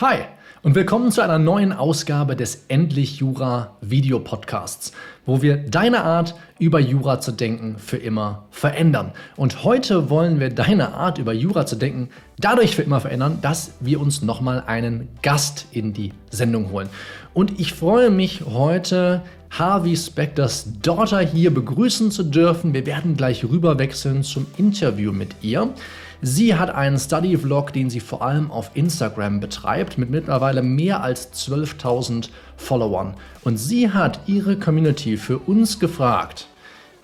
Hi und willkommen zu einer neuen Ausgabe des Endlich Jura Videopodcasts, wo wir deine Art über Jura zu denken für immer verändern. Und heute wollen wir deine Art über Jura zu denken dadurch für immer verändern, dass wir uns nochmal einen Gast in die Sendung holen. Und ich freue mich heute Harvey Specters Daughter hier begrüßen zu dürfen. Wir werden gleich rüberwechseln zum Interview mit ihr. Sie hat einen Study-Vlog, den sie vor allem auf Instagram betreibt, mit mittlerweile mehr als 12.000 Followern. Und sie hat ihre Community für uns gefragt,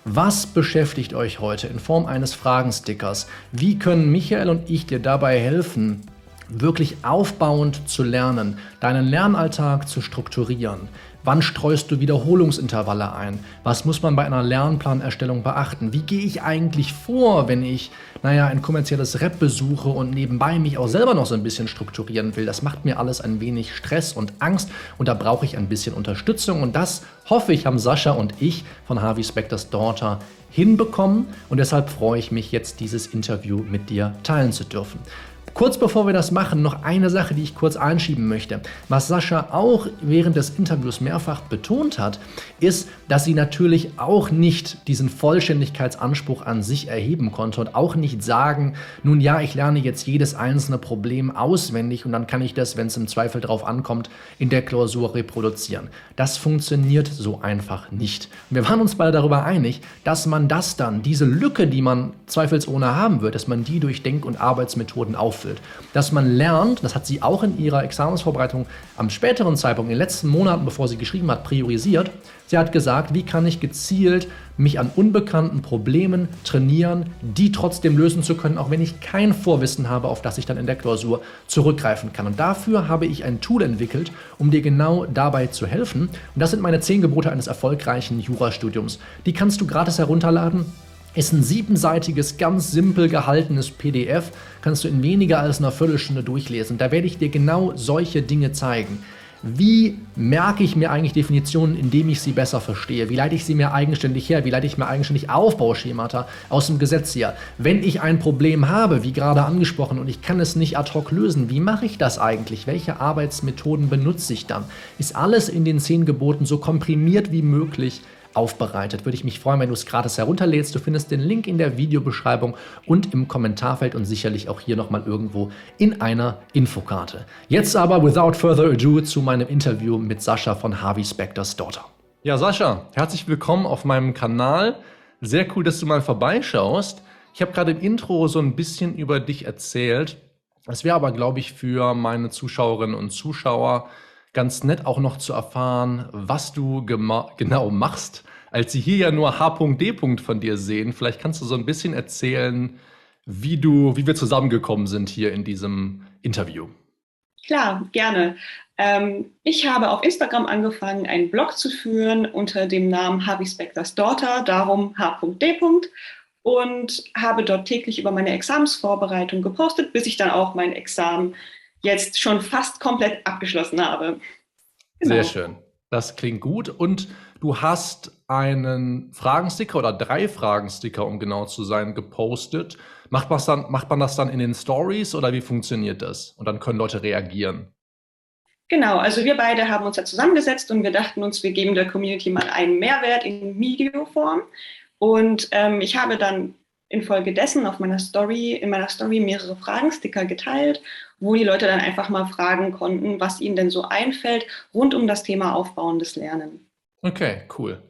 was beschäftigt euch heute in Form eines Fragenstickers? Wie können Michael und ich dir dabei helfen, wirklich aufbauend zu lernen, deinen Lernalltag zu strukturieren? Wann streust du Wiederholungsintervalle ein? Was muss man bei einer Lernplanerstellung beachten? Wie gehe ich eigentlich vor, wenn ich, naja, ein kommerzielles Rep besuche und nebenbei mich auch selber noch so ein bisschen strukturieren will? Das macht mir alles ein wenig Stress und Angst und da brauche ich ein bisschen Unterstützung und das hoffe ich haben Sascha und ich von Harvey Specters Daughter hinbekommen und deshalb freue ich mich jetzt dieses Interview mit dir teilen zu dürfen. Kurz bevor wir das machen, noch eine Sache, die ich kurz einschieben möchte. Was Sascha auch während des Interviews mehrfach betont hat, ist, dass sie natürlich auch nicht diesen Vollständigkeitsanspruch an sich erheben konnte und auch nicht sagen, nun ja, ich lerne jetzt jedes einzelne Problem auswendig und dann kann ich das, wenn es im Zweifel drauf ankommt, in der Klausur reproduzieren. Das funktioniert so einfach nicht. Wir waren uns beide darüber einig, dass man das dann, diese Lücke, die man zweifelsohne haben wird, dass man die durch Denk- und Arbeitsmethoden auffüllt ausfüllt. Dass man lernt, das hat sie auch in ihrer Examensvorbereitung am späteren Zeitpunkt, in den letzten Monaten, bevor sie geschrieben hat, priorisiert. Sie hat gesagt, wie kann ich gezielt mich an unbekannten Problemen trainieren, die trotzdem lösen zu können, auch wenn ich kein Vorwissen habe, auf das ich dann in der Klausur zurückgreifen kann. Und dafür habe ich ein Tool entwickelt, um dir genau dabei zu helfen. Und das sind meine zehn Gebote eines erfolgreichen Jurastudiums. Die kannst du gratis herunterladen ist ein siebenseitiges, ganz simpel gehaltenes PDF, kannst du in weniger als einer Viertelstunde durchlesen. Da werde ich dir genau solche Dinge zeigen. Wie merke ich mir eigentlich Definitionen, indem ich sie besser verstehe? Wie leite ich sie mir eigenständig her? Wie leite ich mir eigenständig Aufbauschemata aus dem Gesetz her? Wenn ich ein Problem habe, wie gerade angesprochen, und ich kann es nicht ad hoc lösen, wie mache ich das eigentlich? Welche Arbeitsmethoden benutze ich dann? Ist alles in den zehn Geboten so komprimiert wie möglich aufbereitet. Würde ich mich freuen, wenn du es gratis herunterlädst. Du findest den Link in der Videobeschreibung und im Kommentarfeld und sicherlich auch hier nochmal irgendwo in einer Infokarte. Jetzt aber, without further ado, zu meinem Interview mit Sascha von Harvey Specters Daughter. Ja, Sascha, herzlich willkommen auf meinem Kanal. Sehr cool, dass du mal vorbeischaust. Ich habe gerade im Intro so ein bisschen über dich erzählt. Es wäre aber, glaube ich, für meine Zuschauerinnen und Zuschauer ganz nett auch noch zu erfahren, was du genau machst, als sie hier ja nur H.D. von dir sehen. Vielleicht kannst du so ein bisschen erzählen, wie du, wie wir zusammengekommen sind hier in diesem Interview. Klar, gerne. Ähm, ich habe auf Instagram angefangen, einen Blog zu führen unter dem Namen Harvey Specters Daughter, darum H.D. und habe dort täglich über meine Examensvorbereitung gepostet, bis ich dann auch mein Examen jetzt schon fast komplett abgeschlossen habe. Genau. Sehr schön. Das klingt gut. Und du hast einen Fragensticker oder drei Fragensticker, um genau zu sein, gepostet. Macht, dann, macht man das dann in den Stories oder wie funktioniert das? Und dann können Leute reagieren. Genau, also wir beide haben uns ja zusammengesetzt und wir dachten uns, wir geben der Community mal einen Mehrwert in Videoform. Und ähm, ich habe dann infolgedessen auf meiner Story, in meiner Story mehrere Fragensticker geteilt, wo die Leute dann einfach mal fragen konnten, was ihnen denn so einfällt rund um das Thema aufbauendes Lernen. Okay, cool.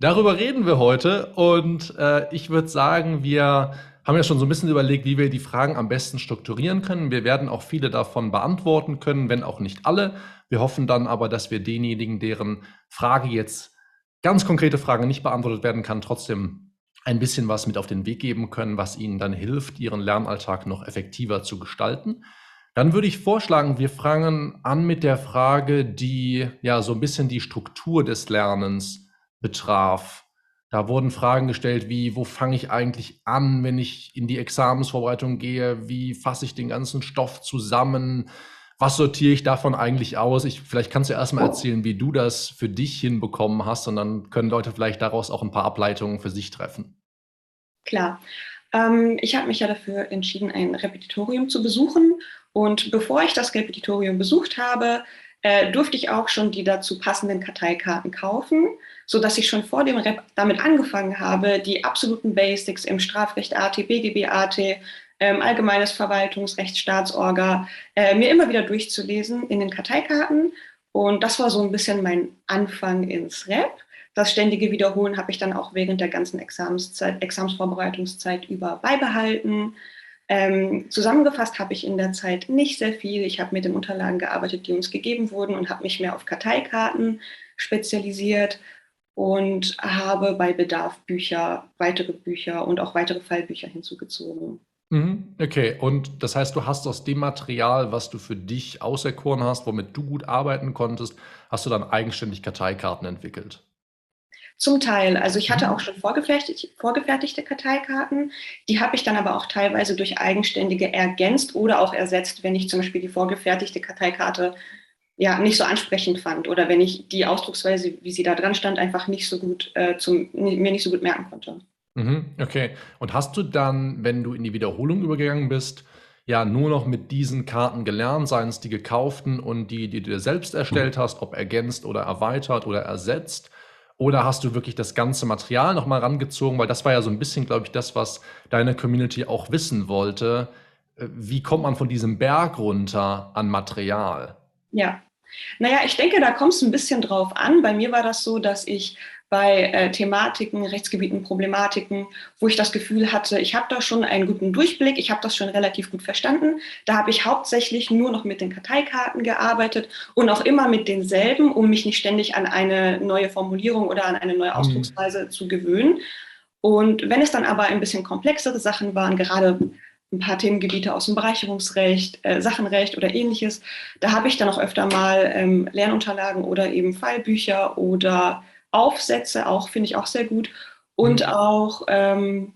Darüber reden wir heute und äh, ich würde sagen, wir haben ja schon so ein bisschen überlegt, wie wir die Fragen am besten strukturieren können. Wir werden auch viele davon beantworten können, wenn auch nicht alle. Wir hoffen dann aber, dass wir denjenigen, deren Frage jetzt ganz konkrete Frage nicht beantwortet werden kann, trotzdem ein bisschen was mit auf den Weg geben können, was ihnen dann hilft, ihren Lernalltag noch effektiver zu gestalten. Dann würde ich vorschlagen, wir fangen an mit der Frage, die ja so ein bisschen die Struktur des Lernens betraf. Da wurden Fragen gestellt wie, wo fange ich eigentlich an, wenn ich in die Examensvorbereitung gehe? Wie fasse ich den ganzen Stoff zusammen? Was sortiere ich davon eigentlich aus? Ich, vielleicht kannst du erstmal erzählen, wie du das für dich hinbekommen hast und dann können Leute vielleicht daraus auch ein paar Ableitungen für sich treffen. Klar. Ähm, ich habe mich ja dafür entschieden, ein Repetitorium zu besuchen Und bevor ich das Repetitorium besucht habe, äh, durfte ich auch schon die dazu passenden Karteikarten kaufen, so dass ich schon vor dem Rep damit angefangen habe, die absoluten Basics im Strafrecht AT, BGB AT, ähm, allgemeines Verwaltungsrecht, Staatsorga, äh, mir immer wieder durchzulesen in den Karteikarten. Und das war so ein bisschen mein Anfang ins Rep. Das ständige Wiederholen habe ich dann auch während der ganzen Examenszeit, Examsvorbereitungszeit über beibehalten. Ähm, zusammengefasst habe ich in der Zeit nicht sehr viel. Ich habe mit den Unterlagen gearbeitet, die uns gegeben wurden und habe mich mehr auf Karteikarten spezialisiert und habe bei Bedarf Bücher, weitere Bücher und auch weitere Fallbücher hinzugezogen. Mhm, okay, und das heißt, du hast aus dem Material, was du für dich auserkoren hast, womit du gut arbeiten konntest, hast du dann eigenständig Karteikarten entwickelt? Zum Teil. Also ich hatte mhm. auch schon vorgefertigte, vorgefertigte Karteikarten. Die habe ich dann aber auch teilweise durch eigenständige ergänzt oder auch ersetzt, wenn ich zum Beispiel die vorgefertigte Karteikarte ja nicht so ansprechend fand oder wenn ich die Ausdrucksweise, wie sie da dran stand, einfach nicht so gut äh, zum, mir nicht so gut merken konnte. Mhm, okay. Und hast du dann, wenn du in die Wiederholung übergegangen bist, ja nur noch mit diesen Karten gelernt, seien es die gekauften und die, die du dir selbst erstellt hast, ob ergänzt oder erweitert oder ersetzt? Oder hast du wirklich das ganze Material nochmal rangezogen? Weil das war ja so ein bisschen, glaube ich, das, was deine Community auch wissen wollte. Äh, wie kommt man von diesem Berg runter an Material? Ja, naja, ich denke, da kommt es ein bisschen drauf an. Bei mir war das so, dass ich bei äh, Thematiken, Rechtsgebieten, Problematiken, wo ich das Gefühl hatte, ich habe da schon einen guten Durchblick, ich habe das schon relativ gut verstanden. Da habe ich hauptsächlich nur noch mit den Karteikarten gearbeitet und auch immer mit denselben, um mich nicht ständig an eine neue Formulierung oder an eine neue mhm. Ausdrucksweise mhm. zu gewöhnen. Und wenn es dann aber ein bisschen komplexere Sachen waren, gerade ein paar Themengebiete aus dem Bereicherungsrecht, äh, Sachenrecht oder ähnliches, da habe ich dann auch öfter mal ähm, Lernunterlagen oder eben Fallbücher oder Aufsätze, auch finde ich auch sehr gut. Und mhm. auch ähm,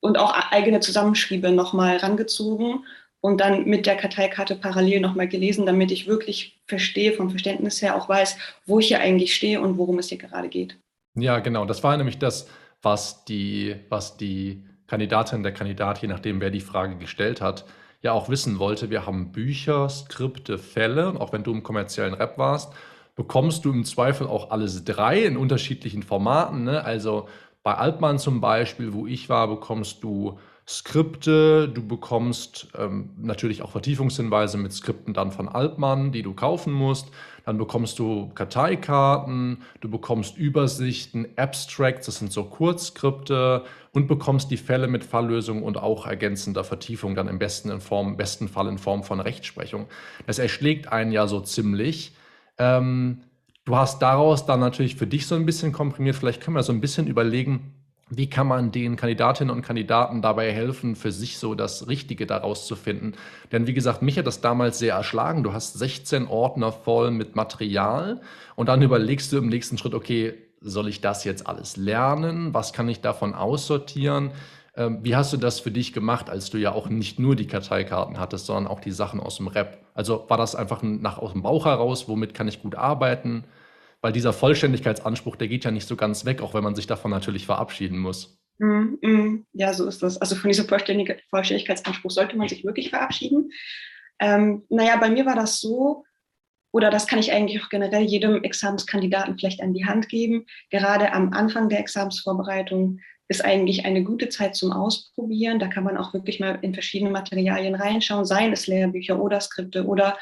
und auch eigene Zusammenschriebe nochmal rangezogen und dann mit der Karteikarte parallel nochmal gelesen, damit ich wirklich verstehe, vom Verständnis her auch weiß, wo ich hier eigentlich stehe und worum es hier gerade geht. Ja, genau. Das war nämlich das, was die, was die Kandidatin, der Kandidat, je nachdem, wer die Frage gestellt hat, ja auch wissen wollte. Wir haben Bücher, Skripte, Fälle, auch wenn du im kommerziellen Rap warst bekommst du im Zweifel auch alles drei in unterschiedlichen Formaten. Ne? Also bei Altmann zum Beispiel, wo ich war, bekommst du Skripte, du bekommst ähm, natürlich auch Vertiefungshinweise mit Skripten dann von Altmann, die du kaufen musst. Dann bekommst du Karteikarten, du bekommst Übersichten, Abstracts, das sind so Kurzskripte und bekommst die Fälle mit Falllösung und auch ergänzender Vertiefung dann im besten, in Form, besten Fall in Form von Rechtsprechung. Das erschlägt einen ja so ziemlich. Ähm, du hast daraus dann natürlich für dich so ein bisschen komprimiert. Vielleicht können wir so ein bisschen überlegen, wie kann man den Kandidatinnen und Kandidaten dabei helfen, für sich so das Richtige daraus zu finden? Denn wie gesagt, mich hat das damals sehr erschlagen. Du hast 16 Ordner voll mit Material und dann überlegst du im nächsten Schritt, okay, soll ich das jetzt alles lernen? Was kann ich davon aussortieren? Ähm, wie hast du das für dich gemacht, als du ja auch nicht nur die Karteikarten hattest, sondern auch die Sachen aus dem Rap? Also war das einfach nach aus dem Bauch heraus, womit kann ich gut arbeiten? Weil dieser Vollständigkeitsanspruch, der geht ja nicht so ganz weg, auch wenn man sich davon natürlich verabschieden muss. Mm, mm, ja, so ist das. Also von diesem Vollständig Vollständigkeitsanspruch sollte man sich wirklich verabschieden. Ähm, naja, bei mir war das so, oder das kann ich eigentlich auch generell jedem Examenskandidaten vielleicht an die Hand geben. Gerade am Anfang der Examensvorbereitung ist eigentlich eine gute Zeit zum Ausprobieren. Da kann man auch wirklich mal in verschiedene Materialien reinschauen, seien es Lehrbücher oder Skripte oder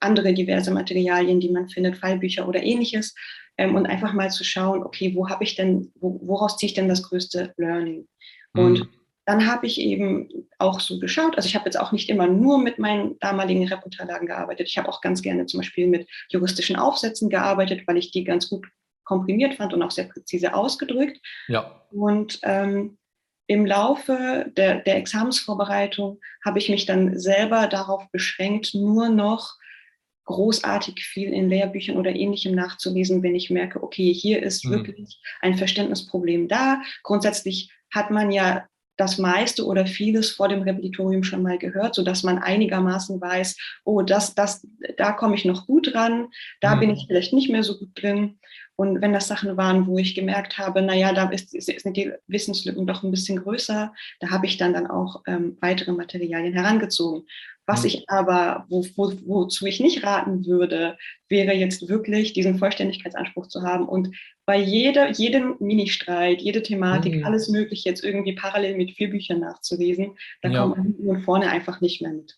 andere diverse Materialien, die man findet, Fallbücher oder ähnliches. Ähm, und einfach mal zu schauen, okay, wo habe ich denn, wo, woraus ziehe ich denn das größte Learning? Mhm. Und dann habe ich eben auch so geschaut, also ich habe jetzt auch nicht immer nur mit meinen damaligen Rap-Unterlagen gearbeitet. Ich habe auch ganz gerne zum Beispiel mit juristischen Aufsätzen gearbeitet, weil ich die ganz gut komprimiert fand und auch sehr präzise ausgedrückt. Ja. Und ähm, im Laufe der, der Examensvorbereitung habe ich mich dann selber darauf beschränkt, nur noch großartig viel in Lehrbüchern oder ähnlichem nachzulesen, wenn ich merke, okay, hier ist mhm. wirklich ein Verständnisproblem da. Grundsätzlich hat man ja das meiste oder vieles vor dem Repetitorium schon mal gehört, sodass man einigermaßen weiß, oh, das, das, da komme ich noch gut ran, da mhm. bin ich vielleicht nicht mehr so gut drin. Und wenn das Sachen waren, wo ich gemerkt habe, naja, da ist, sind die Wissenslücken doch ein bisschen größer, da habe ich dann, dann auch ähm, weitere Materialien herangezogen. Was mhm. ich aber, wo, wo, wozu ich nicht raten würde, wäre jetzt wirklich diesen Vollständigkeitsanspruch zu haben und bei jeder, jedem Ministreit, jede Thematik, mhm. alles Mögliche jetzt irgendwie parallel mit vier Büchern nachzulesen, da ja. kommt man hinten und vorne einfach nicht mehr mit.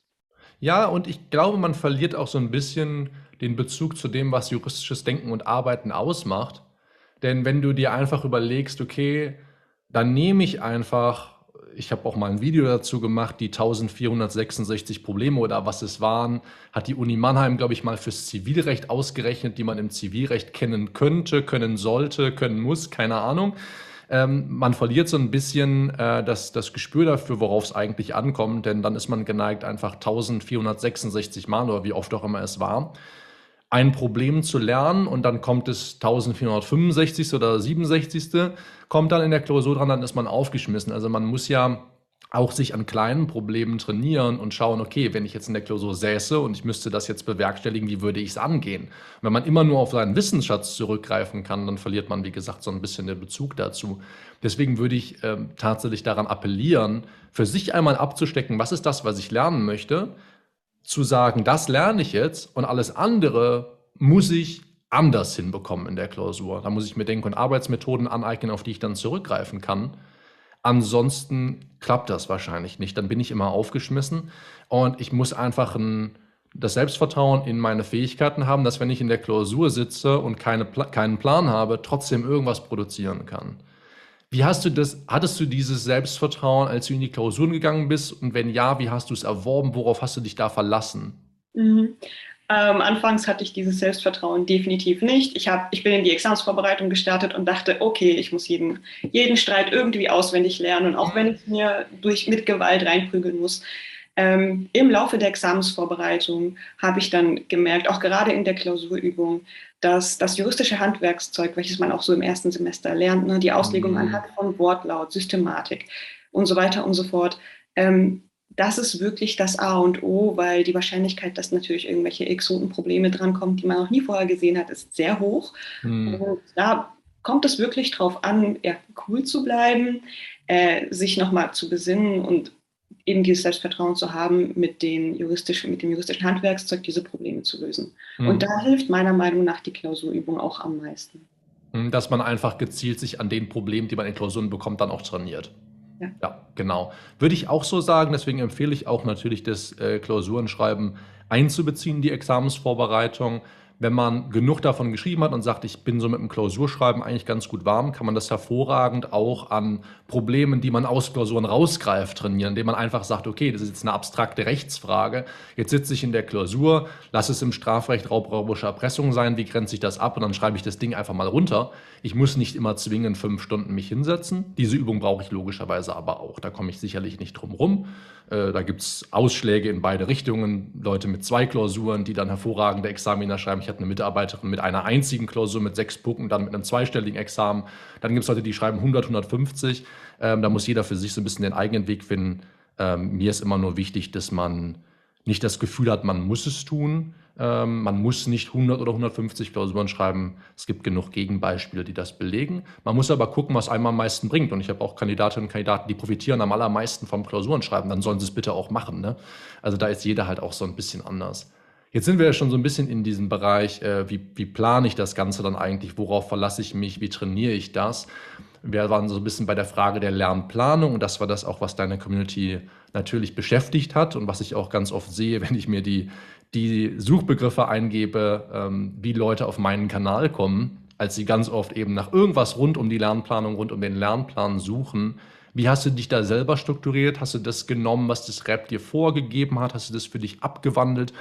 Ja, und ich glaube, man verliert auch so ein bisschen den Bezug zu dem, was juristisches Denken und Arbeiten ausmacht. Denn wenn du dir einfach überlegst, okay, dann nehme ich einfach ich habe auch mal ein Video dazu gemacht, die 1466 Probleme oder was es waren, hat die Uni Mannheim, glaube ich, mal fürs Zivilrecht ausgerechnet, die man im Zivilrecht kennen könnte, können sollte, können muss, keine Ahnung. Ähm, man verliert so ein bisschen äh, das, das Gespür dafür, worauf es eigentlich ankommt, denn dann ist man geneigt, einfach 1466 Mal oder wie oft auch immer es war, ein Problem zu lernen und dann kommt es 1465. oder 67. kommt dann in der Klausur dran, dann ist man aufgeschmissen. Also man muss ja auch sich an kleinen Problemen trainieren und schauen, okay, wenn ich jetzt in der Klausur säße und ich müsste das jetzt bewerkstelligen, wie würde ich es angehen? Und wenn man immer nur auf seinen Wissensschatz zurückgreifen kann, dann verliert man, wie gesagt, so ein bisschen den Bezug dazu. Deswegen würde ich äh, tatsächlich daran appellieren, für sich einmal abzustecken, was ist das, was ich lernen möchte, zu sagen, das lerne ich jetzt und alles andere muss ich anders hinbekommen in der Klausur. Da muss ich mir Denk- und Arbeitsmethoden aneignen, auf die ich dann zurückgreifen kann. Ansonsten klappt das wahrscheinlich nicht. Dann bin ich immer aufgeschmissen und ich muss einfach ein, das Selbstvertrauen in meine Fähigkeiten haben, dass wenn ich in der Klausur sitze und keine, keinen Plan habe, trotzdem irgendwas produzieren kann. Wie hast du das, hattest du dieses Selbstvertrauen, als du in die Klausuren gegangen bist? Und wenn ja, wie hast du es erworben? Worauf hast du dich da verlassen? Mhm. Ähm, anfangs hatte ich dieses Selbstvertrauen definitiv nicht. Ich, hab, ich bin in die Examensvorbereitung gestartet und dachte, okay, ich muss jeden, jeden Streit irgendwie auswendig lernen. Und auch wenn ich mir durch, mit Gewalt reinprügeln muss, ähm, Im Laufe der Examensvorbereitung habe ich dann gemerkt, auch gerade in der Klausurübung, dass das juristische Handwerkszeug, welches man auch so im ersten Semester lernt, ne, die Auslegung mhm. anhand von Wortlaut, Systematik und so weiter und so fort, ähm, das ist wirklich das A und O, weil die Wahrscheinlichkeit, dass natürlich irgendwelche Exotenprobleme drankommen, die man noch nie vorher gesehen hat, ist sehr hoch. Mhm. Da kommt es wirklich darauf an, ja, cool zu bleiben, äh, sich nochmal zu besinnen und eben dieses Selbstvertrauen zu haben, mit, den juristischen, mit dem juristischen Handwerkszeug diese Probleme zu lösen. Mhm. Und da hilft meiner Meinung nach die Klausurübung auch am meisten. Hm, dass man einfach gezielt sich an den Problemen, die man in Klausuren bekommt, dann auch trainiert. Ja. ja, genau. Würde ich auch so sagen. Deswegen empfehle ich auch natürlich das äh, Klausurenschreiben einzubeziehen, die Examensvorbereitung wenn man genug davon geschrieben hat und sagt, ich bin so mit dem Klausurschreiben eigentlich ganz gut warm, kann man das hervorragend auch an Problemen, die man aus Klausuren rausgreift, trainieren, indem man einfach sagt, okay, das ist jetzt eine abstrakte Rechtsfrage. Jetzt sitze ich in der Klausur, lass es im Strafrecht raubräubische Erpressung sein, wie grenze ich das ab und dann schreibe ich das Ding einfach mal runter. Ich muss nicht immer zwingend fünf Stunden mich hinsetzen. Diese Übung brauche ich logischerweise aber auch. Da komme ich sicherlich nicht drum rum. Äh, da gibt es Ausschläge in beide Richtungen. Leute mit zwei Klausuren, die dann hervorragende Examiner schreiben. Ich hatte eine Mitarbeiterin mit einer einzigen Klausur mit sechs Punkten, dann mit einem zweistelligen Examen. Dann gibt es Leute, die schreiben 100, 150. Ähm, da muss jeder für sich so ein bisschen den eigenen Weg finden. Ähm, mir ist immer nur wichtig, dass man nicht das Gefühl hat, man muss es tun, ähm, man muss nicht 100 oder 150 Klausuren schreiben. Es gibt genug Gegenbeispiele, die das belegen. Man muss aber gucken, was einem am meisten bringt. Und ich habe auch Kandidatinnen und Kandidaten, die profitieren am allermeisten vom Klausurenschreiben. Dann sollen sie es bitte auch machen. Ne? Also da ist jeder halt auch so ein bisschen anders. Jetzt sind wir ja schon so ein bisschen in diesem Bereich, äh, wie, wie plane ich das Ganze dann eigentlich, worauf verlasse ich mich, wie trainiere ich das. Wir waren so ein bisschen bei der Frage der Lernplanung und das war das auch, was deine Community natürlich beschäftigt hat und was ich auch ganz oft sehe, wenn ich mir die die Suchbegriffe eingebe, ähm, wie Leute auf meinen Kanal kommen, als sie ganz oft eben nach irgendwas rund um die Lernplanung, rund um den Lernplan suchen. Wie hast du dich da selber strukturiert? Hast du das genommen, was das Rap dir vorgegeben hat? Hast du das für dich abgewandelt?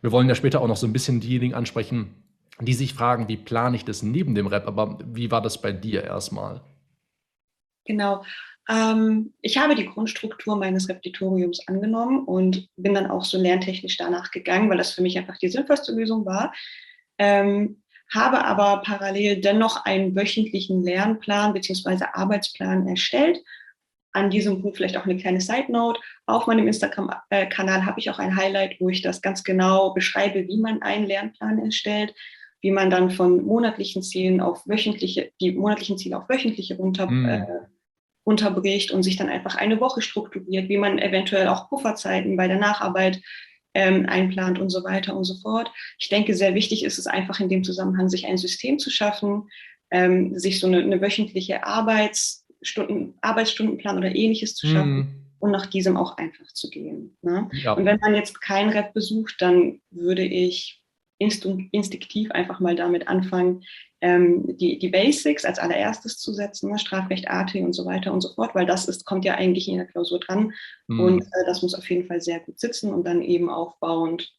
Wir wollen ja später auch noch so ein bisschen diejenigen ansprechen, die sich fragen, wie plane ich das neben dem Rap? Aber wie war das bei dir erstmal? Genau. Ähm, ich habe die Grundstruktur meines Repetitoriums angenommen und bin dann auch so lerntechnisch danach gegangen, weil das für mich einfach die sinnvollste Lösung war. Ähm, habe aber parallel dennoch einen wöchentlichen Lernplan bzw. Arbeitsplan erstellt. An diesem Punkt vielleicht auch eine kleine Side Note. Auf meinem Instagram-Kanal habe ich auch ein Highlight, wo ich das ganz genau beschreibe, wie man einen Lernplan erstellt. wie man dann von monatlichen Zielen auf wöchentliche, die monatlichen Ziele auf wöchentliche runter, mhm. äh, runterbricht und sich dann einfach eine Woche strukturiert, wie man eventuell auch Pufferzeiten bei der Nacharbeit ähm, einplant und so weiter und so fort. Ich denke, sehr wichtig ist es einfach in dem Zusammenhang, sich ein System zu schaffen, ähm, sich so eine, eine wöchentliche Arbeitsstunden, Arbeitsstundenplan oder ähnliches zu schaffen. Mhm und nach diesem auch einfach zu gehen. Ne? Ja. Und wenn man jetzt kein Rep besucht, dann würde ich instinktiv einfach mal damit anfangen, ähm, die, die Basics als allererstes zu setzen, ne? Strafrecht, AT und so weiter und so fort, weil das ist, kommt ja eigentlich in der Klausur dran mhm. und äh, das muss auf jeden Fall sehr gut sitzen und dann eben aufbauend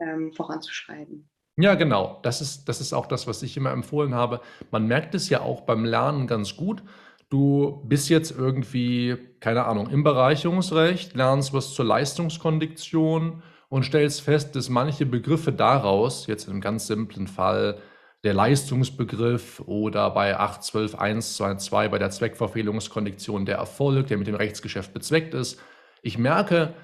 ähm, voranzuschreiben. Ja, genau. Das ist, das ist auch das, was ich immer empfohlen habe. Man merkt es ja auch beim Lernen ganz gut. Du bist jetzt irgendwie, keine Ahnung, im Bereicherungsrecht, lernst was zur Leistungskondition und stellst fest, dass manche Begriffe daraus, jetzt einem ganz simplen Fall, der Leistungsbegriff oder bei 8.12.122 bei der Zweckverfehlungskondition der Erfolg, der mit dem Rechtsgeschäft bezweckt ist. Ich merke,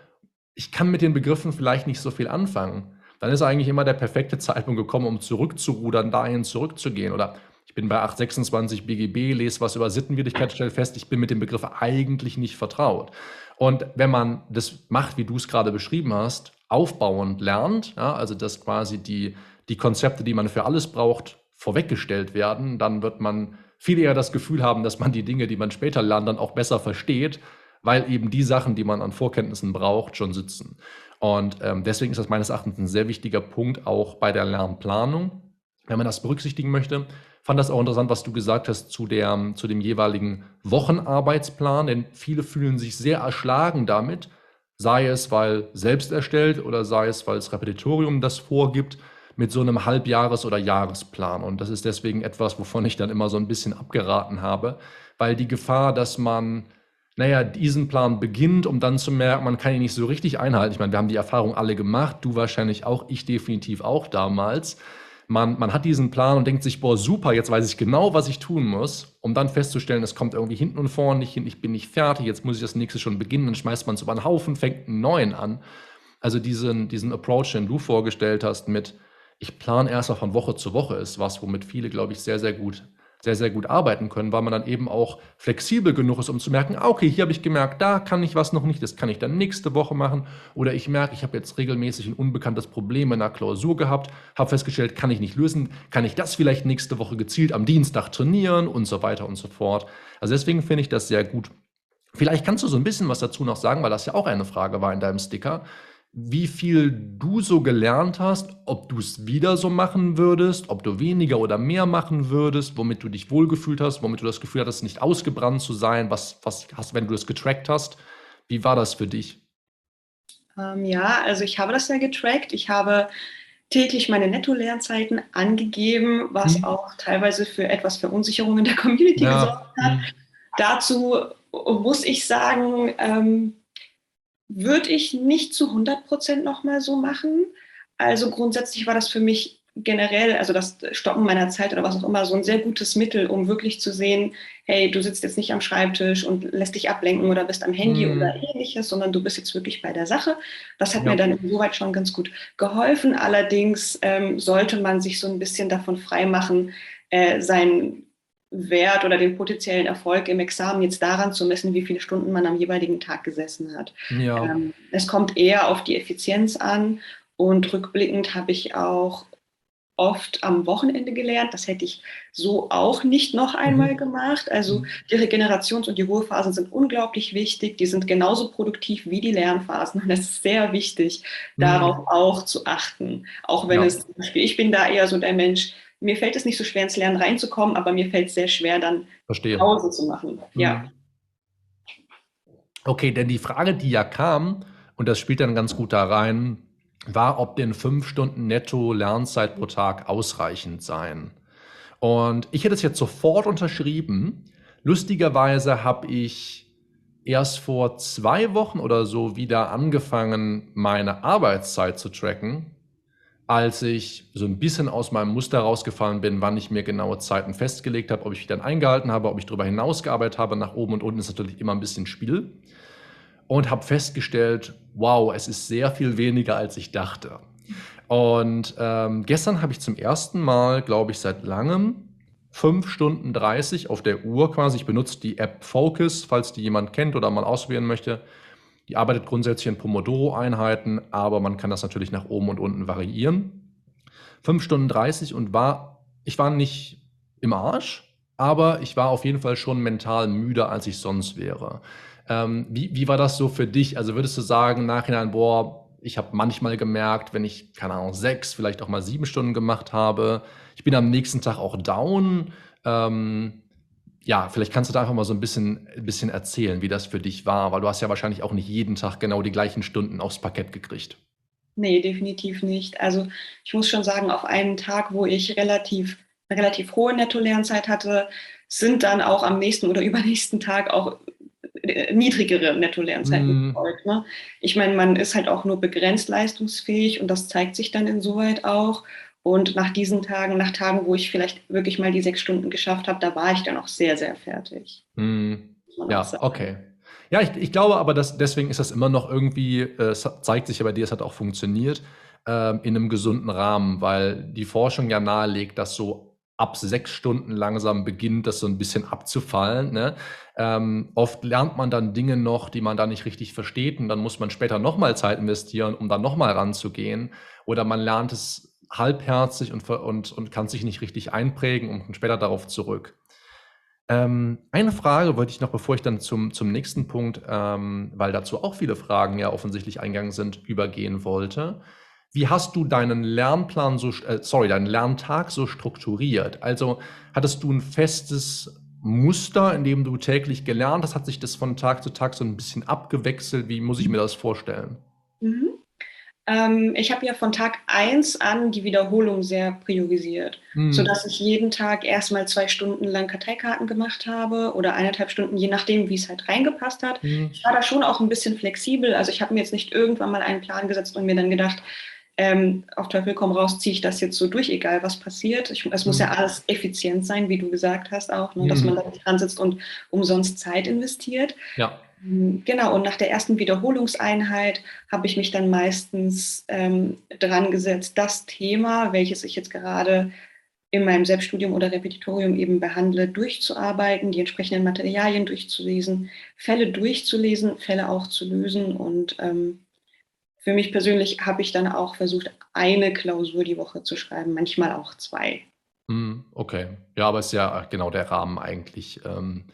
ich kann mit den Begriffen vielleicht nicht so viel anfangen. Dann ist eigentlich immer der perfekte Zeitpunkt gekommen, um zurückzurudern, dahin zurückzugehen. Oder ich bin bei 826 BGB, lese was über Sittenwidrigkeit, stelle fest, ich bin mit dem Begriff eigentlich nicht vertraut. Und wenn man das macht, wie du es gerade beschrieben hast, aufbauend lernt, ja, also dass quasi die, die Konzepte, die man für alles braucht, vorweggestellt werden, dann wird man viel eher das Gefühl haben, dass man die Dinge, die man später lernt, dann auch besser versteht, weil eben die Sachen, die man an Vorkenntnissen braucht, schon sitzen. Und ähm, deswegen ist das meines Erachtens ein sehr wichtiger Punkt auch bei der Lernplanung, wenn man das berücksichtigen möchte. Fand das auch interessant, was du gesagt hast zu, der, zu dem jeweiligen Wochenarbeitsplan, denn viele fühlen sich sehr erschlagen damit, sei es, weil selbst erstellt oder sei es, weil das Repetitorium das vorgibt, mit so einem Halbjahres- oder Jahresplan. Und das ist deswegen etwas, wovon ich dann immer so ein bisschen abgeraten habe, weil die Gefahr, dass man, naja, diesen Plan beginnt, um dann zu merken, man kann ihn nicht so richtig einhalten. Ich meine, wir haben die Erfahrung alle gemacht, du wahrscheinlich auch, ich definitiv auch damals man, man hat diesen Plan und denkt sich, boah, super, jetzt weiß ich genau, was ich tun muss, um dann festzustellen, es kommt irgendwie hinten und vorne nicht hin, ich bin nicht fertig, jetzt muss ich das nächste schon beginnen, dann schmeißt man es über einen Haufen, fängt einen neuen an. Also diesen, diesen Approach, den du vorgestellt hast mit, ich plane erstmal von Woche zu Woche, ist was, womit viele, glaube ich, sehr, sehr gut sehr, sehr gut arbeiten können, weil man dann eben auch flexibel genug ist, um zu merken, ah, okay, hier habe ich gemerkt, da kann ich was noch nicht, das kann ich dann nächste Woche machen. Oder ich merke, ich habe jetzt regelmäßig ein unbekanntes Problem in einer Klausur gehabt, habe festgestellt, kann ich nicht lösen, kann ich das vielleicht nächste Woche gezielt am Dienstag trainieren und so weiter und so fort. Also deswegen finde ich das sehr gut. Vielleicht kannst du so ein bisschen was dazu noch sagen, weil das ja auch eine Frage war in deinem Sticker wie viel du so gelernt hast, ob du es wieder so machen würdest, ob du weniger oder mehr machen würdest, womit du dich wohlgefühlt hast, womit du das Gefühl hattest, nicht ausgebrannt zu sein, was, was hast, wenn du es getrackt hast. Wie war das für dich? Ähm, ja, also ich habe das ja getrackt. Ich habe täglich meine Netto-Lernzeiten angegeben, was hm. auch teilweise für etwas Verunsicherung in der Community ja. gesorgt hat. Hm. Dazu muss ich sagen, ähm, würde ich nicht zu 100 Prozent nochmal so machen. Also grundsätzlich war das für mich generell, also das Stoppen meiner Zeit oder was auch immer, so ein sehr gutes Mittel, um wirklich zu sehen, hey, du sitzt jetzt nicht am Schreibtisch und lässt dich ablenken oder bist am Handy mhm. oder ähnliches, sondern du bist jetzt wirklich bei der Sache. Das hat ja. mir dann insoweit schon ganz gut geholfen. Allerdings ähm, sollte man sich so ein bisschen davon freimachen, äh, sein Wert oder den potenziellen Erfolg im Examen jetzt daran zu messen, wie viele Stunden man am jeweiligen Tag gesessen hat. Ja. Ähm, es kommt eher auf die Effizienz an und rückblickend habe ich auch oft am Wochenende gelernt. Das hätte ich so auch nicht noch einmal mhm. gemacht. Also mhm. die Regenerations- und die Ruhephasen sind unglaublich wichtig. Die sind genauso produktiv wie die Lernphasen. Und es ist sehr wichtig, mhm. darauf auch zu achten. Auch wenn ja. es zum Beispiel, ich bin da eher so der Mensch, mir fällt es nicht so schwer, ins Lernen reinzukommen, aber mir fällt es sehr schwer, dann Verstehe. Pause zu machen. Ja. Mhm. Okay, denn die Frage, die ja kam, und das spielt dann ganz gut da rein, war, ob denn fünf Stunden netto Lernzeit pro Tag ausreichend seien. Und ich hätte es jetzt sofort unterschrieben. Lustigerweise habe ich erst vor zwei Wochen oder so wieder angefangen, meine Arbeitszeit zu tracken als ich so ein bisschen aus meinem Muster rausgefallen bin, wann ich mir genaue Zeiten festgelegt habe, ob ich die dann eingehalten habe, ob ich darüber hinausgearbeitet habe. Nach oben und unten ist natürlich immer ein bisschen Spiel. Und habe festgestellt, wow, es ist sehr viel weniger, als ich dachte. Und ähm, gestern habe ich zum ersten Mal, glaube ich, seit langem 5 Stunden 30 auf der Uhr quasi. Ich benutze die App Focus, falls die jemand kennt oder mal ausprobieren möchte. Die arbeitet grundsätzlich in Pomodoro-Einheiten, aber man kann das natürlich nach oben und unten variieren. 5 Stunden 30 und war, ich war nicht im Arsch, aber ich war auf jeden Fall schon mental müder, als ich sonst wäre. Ähm, wie, wie war das so für dich? Also würdest du sagen, nachhinein, boah, ich habe manchmal gemerkt, wenn ich, keine Ahnung, sechs, vielleicht auch mal sieben Stunden gemacht habe, ich bin am nächsten Tag auch down. Ähm, ja, vielleicht kannst du da einfach mal so ein bisschen, ein bisschen erzählen, wie das für dich war, weil du hast ja wahrscheinlich auch nicht jeden Tag genau die gleichen Stunden aufs Parkett gekriegt. Nee, definitiv nicht. Also ich muss schon sagen, auf einen Tag, wo ich relativ, relativ hohe Netto-Lernzeit hatte, sind dann auch am nächsten oder übernächsten Tag auch äh, niedrigere Netto-Lernzeiten mm. Ne? Ich meine, man ist halt auch nur begrenzt leistungsfähig und das zeigt sich dann insoweit auch. Und nach diesen Tagen, nach Tagen, wo ich vielleicht wirklich mal die sechs Stunden geschafft habe, da war ich dann auch sehr, sehr fertig. Mm. Ja, okay. Ja, ich, ich, glaube aber, dass deswegen ist das immer noch irgendwie, äh, es zeigt sich ja bei dir, es hat auch funktioniert, äh, in einem gesunden Rahmen, weil die Forschung ja nahelegt, dass so ab sechs Stunden langsam beginnt das so ein bisschen abzufallen. Ne? Ähm, oft lernt man dann Dinge noch, die man da nicht richtig versteht und dann muss man später nochmal Zeit investieren, um dann nochmal ranzugehen. Oder man lernt es halbherzig und, und, und kann sich nicht richtig einprägen und kommt später darauf zurück. Ähm, eine Frage wollte ich noch, bevor ich dann zum, zum nächsten Punkt, ähm, weil dazu auch viele Fragen ja offensichtlich eingegangen sind, übergehen wollte. Wie hast du deinen Lernplan so, äh, sorry, deinen Lerntag so strukturiert? Also hattest du ein festes Muster, in dem du täglich gelernt hast? Hat sich das von Tag zu Tag so ein bisschen abgewechselt? Wie muss ich mir das vorstellen? Mhm. Ähm, ich habe ja von Tag 1 an die Wiederholung sehr priorisiert, mhm. sodass ich jeden Tag erstmal zwei Stunden lang Karteikarten gemacht habe oder eineinhalb Stunden, je nachdem, wie es halt reingepasst hat. Mhm. Ich war da schon auch ein bisschen flexibel. Also ich habe mir jetzt nicht irgendwann mal einen Plan gesetzt und mir dann gedacht, ähm, auf Teufel komm raus, ziehe ich das jetzt so durch, egal was passiert. Ich, es muss ja mhm. alles effizient sein, wie du gesagt hast auch, ne, dass mhm. man da nicht dran sitzt und umsonst Zeit investiert. Ja. Genau, und nach der ersten Wiederholungseinheit habe ich mich dann meistens ähm, dran gesetzt, das Thema, welches ich jetzt gerade in meinem Selbststudium oder Repetitorium eben behandle, durchzuarbeiten, die entsprechenden Materialien durchzulesen, Fälle durchzulesen, Fälle auch zu lösen und ähm, für mich persönlich habe ich dann auch versucht, eine Klausur die Woche zu schreiben, manchmal auch zwei. Hm, okay. Ja, aber es ist ja genau der Rahmen eigentlich, ähm,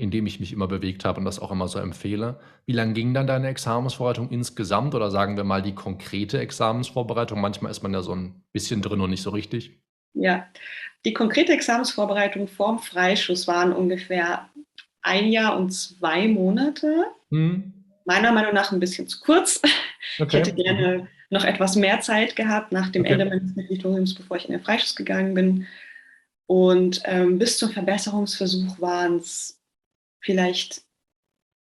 in dem ich mich immer bewegt habe und das auch immer so empfehle. Wie lange ging dann deine Examensvorbereitung insgesamt oder sagen wir mal die konkrete Examensvorbereitung? Manchmal ist man ja so ein bisschen drin und nicht so richtig. Ja, die konkrete Examensvorbereitung vorm Freischuss waren ungefähr ein Jahr und zwei Monate. Hm. Meiner Meinung nach ein bisschen zu kurz. Okay. Ich hätte gerne noch etwas mehr Zeit gehabt nach dem okay. Ende meines Mitgliedoriums, bevor ich in den Freischuss gegangen bin. Und ähm, bis zum Verbesserungsversuch waren es vielleicht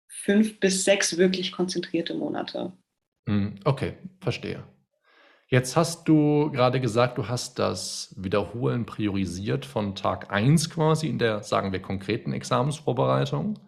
fünf bis sechs wirklich konzentrierte Monate. Mhm. Okay, verstehe. Jetzt hast du gerade gesagt, du hast das Wiederholen priorisiert von Tag 1 quasi in der, sagen wir, konkreten Examensvorbereitung.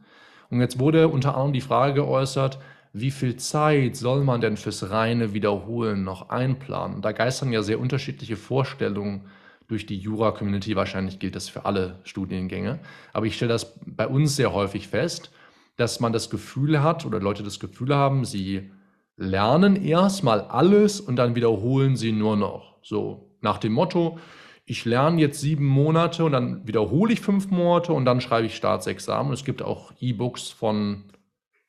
Und jetzt wurde unter anderem die Frage geäußert, wie viel Zeit soll man denn fürs reine Wiederholen noch einplanen? Da geistern ja sehr unterschiedliche Vorstellungen durch die Jura-Community. Wahrscheinlich gilt das für alle Studiengänge. Aber ich stelle das bei uns sehr häufig fest, dass man das Gefühl hat oder Leute das Gefühl haben, sie lernen erstmal alles und dann wiederholen sie nur noch. So nach dem Motto, ich lerne jetzt sieben Monate und dann wiederhole ich fünf Monate und dann schreibe ich Staatsexamen. Es gibt auch E-Books von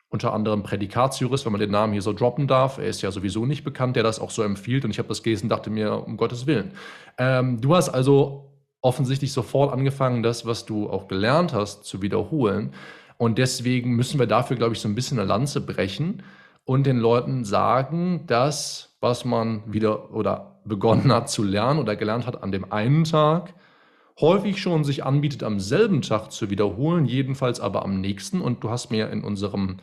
unter anderem Prädikatsjurist, wenn man den Namen hier so droppen darf. Er ist ja sowieso nicht bekannt, der das auch so empfiehlt. Und ich habe das gelesen und dachte mir, um Gottes Willen. Ähm, du hast also offensichtlich sofort angefangen, das, was du auch gelernt hast, zu wiederholen. Und deswegen müssen wir dafür, glaube ich, so ein bisschen eine Lanze brechen und den Leuten sagen, dass was man wieder oder begonnen hat zu lernen oder gelernt hat an dem einen Tag, häufig schon sich anbietet, am selben Tag zu wiederholen, jedenfalls aber am nächsten. Und du hast mir in unserem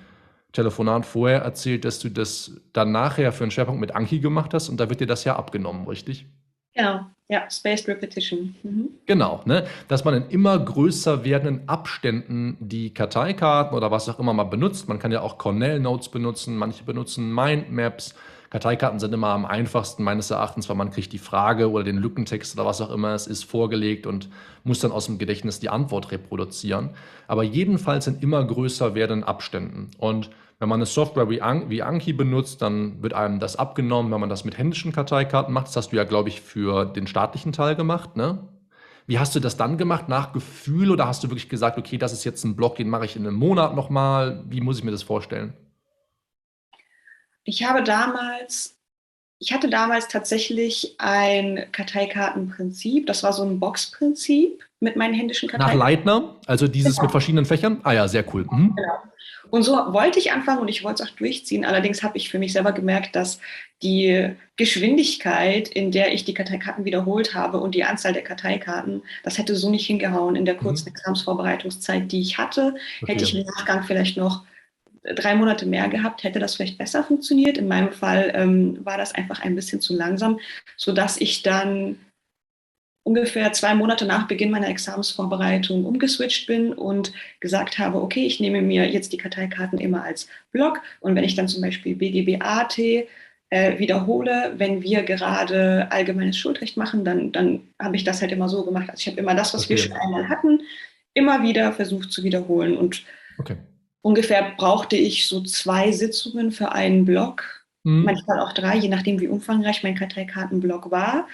Telefonat vorher erzählt, dass du das dann nachher für einen Schwerpunkt mit Anki gemacht hast und da wird dir das ja abgenommen, richtig? Genau, ja, Spaced Repetition. Mhm. Genau, ne? dass man in immer größer werdenden Abständen die Karteikarten oder was auch immer mal benutzt. Man kann ja auch Cornell Notes benutzen, manche benutzen Mindmaps, Karteikarten sind immer am einfachsten meines Erachtens, weil man kriegt die Frage oder den Lückentext oder was auch immer es ist vorgelegt und muss dann aus dem Gedächtnis die Antwort reproduzieren. Aber jedenfalls in immer größer werdenden Abständen. Und wenn man eine Software wie, An wie Anki benutzt, dann wird einem das abgenommen, wenn man das mit händischen Karteikarten macht. Das hast du ja, glaube ich, für den staatlichen Teil gemacht, ne? Wie hast du das dann gemacht? Nach Gefühl oder hast du wirklich gesagt, okay, das ist jetzt ein Block, den mache ich in einem Monat nochmal? Wie muss ich mir das vorstellen? Ich habe damals, ich hatte damals tatsächlich ein Karteikartenprinzip. Das war so ein Boxprinzip mit meinen händischen Karteikarten. Nach Leitner, also dieses genau. mit verschiedenen Fächern? Ah ja, sehr cool. Mhm. Genau. Und so wollte ich anfangen und ich wollte es auch durchziehen. Allerdings habe ich für mich selber gemerkt, dass die Geschwindigkeit, in der ich die Karteikarten wiederholt habe und die Anzahl der Karteikarten, das hätte so nicht hingehauen in der kurzen mhm. Examsvorbereitungszeit, die ich hatte. Okay. Hätte ich im Nachgang vielleicht noch drei Monate mehr gehabt, hätte das vielleicht besser funktioniert. In meinem Fall ähm, war das einfach ein bisschen zu langsam, sodass ich dann ungefähr zwei Monate nach Beginn meiner Examensvorbereitung umgeswitcht bin und gesagt habe, okay, ich nehme mir jetzt die Karteikarten immer als Block und wenn ich dann zum Beispiel BGBAT äh, wiederhole, wenn wir gerade allgemeines Schuldrecht machen, dann, dann habe ich das halt immer so gemacht. Also ich habe immer das, was okay. wir schon einmal hatten, immer wieder versucht zu wiederholen und okay. ungefähr brauchte ich so zwei Sitzungen für einen Block, mhm. manchmal auch drei, je nachdem, wie umfangreich mein Karteikartenblock war.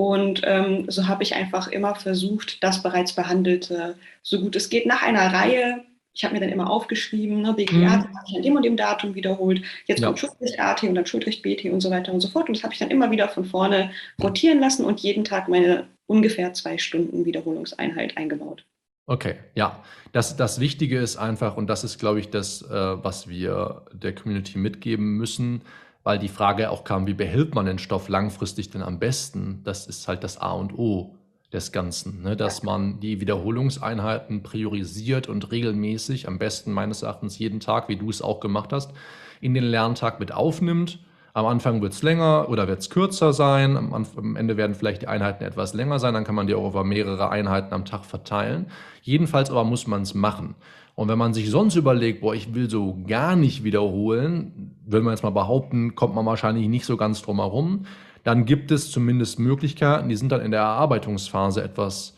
Und ähm, so habe ich einfach immer versucht, das bereits Behandelte so gut es geht nach einer Reihe. Ich habe mir dann immer aufgeschrieben, ne, BGA mhm. habe ich an dem und dem Datum wiederholt. Jetzt ja. kommt Schuldrecht AT und dann Schuldrecht BT und so weiter und so fort. Und das habe ich dann immer wieder von vorne rotieren lassen und jeden Tag meine ungefähr zwei Stunden Wiederholungseinheit eingebaut. Okay, ja. Das, das Wichtige ist einfach, und das ist, glaube ich, das, äh, was wir der Community mitgeben müssen, weil die Frage auch kam, wie behält man den Stoff langfristig denn am besten? Das ist halt das A und O des Ganzen, ne? dass man die Wiederholungseinheiten priorisiert und regelmäßig, am besten meines Erachtens jeden Tag, wie du es auch gemacht hast, in den Lerntag mit aufnimmt. Am Anfang wird es länger oder wird es kürzer sein. Am, am, Ende werden vielleicht die Einheiten etwas länger sein. Dann kann man die auch über mehrere Einheiten am Tag verteilen. Jedenfalls aber muss man es machen. Und wenn man sich sonst überlegt, boah, ich will so gar nicht wiederholen, will man jetzt mal behaupten, kommt man wahrscheinlich nicht so ganz drum herum, dann gibt es zumindest Möglichkeiten, die sind dann in der Erarbeitungsphase etwas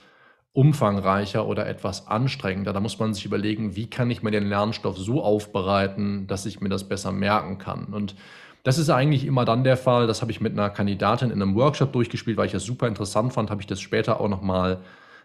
umfangreicher oder etwas anstrengender. Da muss man sich überlegen, wie kann ich mir den Lernstoff so aufbereiten, dass ich mir das besser merken kann. Und das ist eigentlich immer dann der Fall. Das habe ich mit einer Kandidatin in einem Workshop durchgespielt, weil ich das super interessant fand, habe ich das später auch nochmal